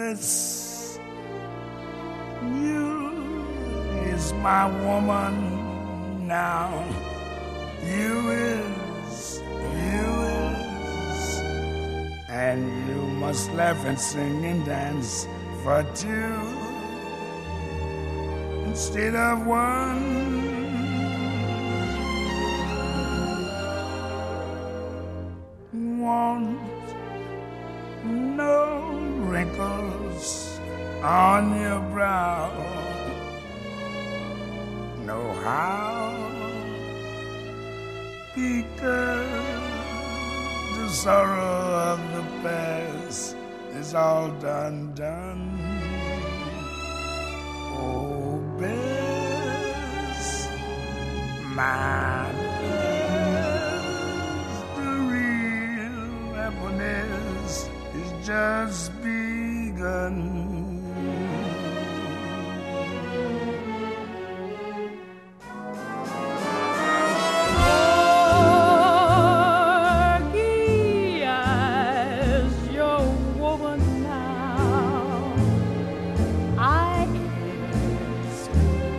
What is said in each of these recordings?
Bess, you is my woman now. You is, you is, and you must laugh and sing and dance for two instead of one. Want no wrinkles on your brow. Know how? Because the sorrow of the past is all done, done. Oh, Bess, my the real happiness is just Porgy as your woman now. I is,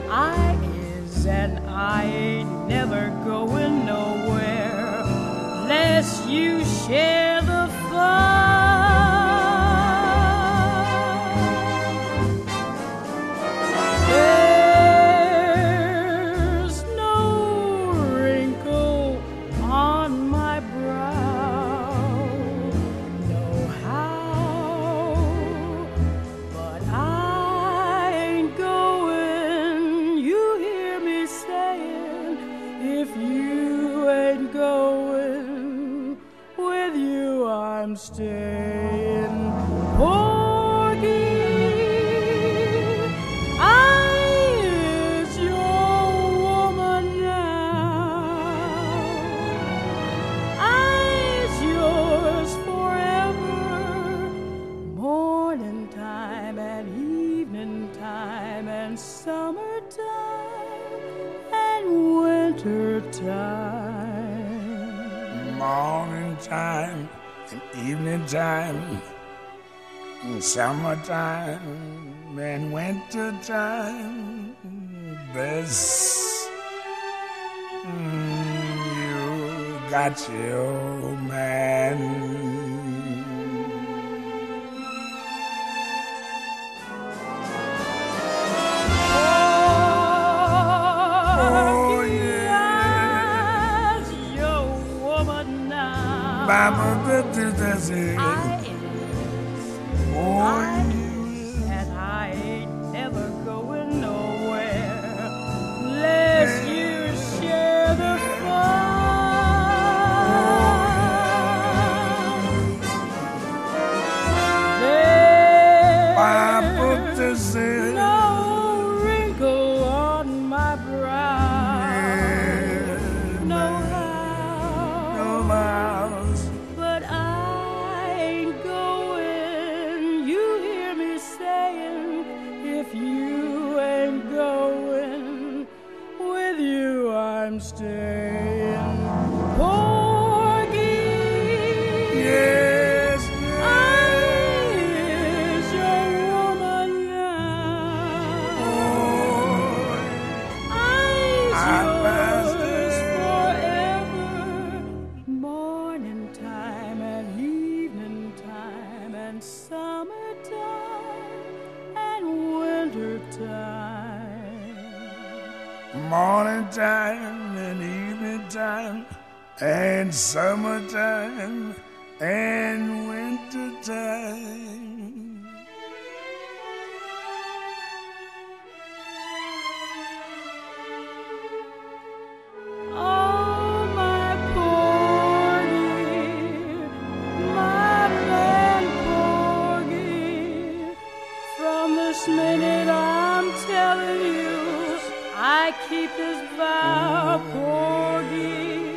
I is, and I ain't never going nowhere lest you share I is your woman now. I's yours forever. Morning time and evening time and summertime and winter time. morning time and evening time and summertime and winter time Bess mm, you got your man Baba the you I'm morning time and evening time and summertime and winter time. Oh, this minute, I'm telling you, I keep this vow, porgy.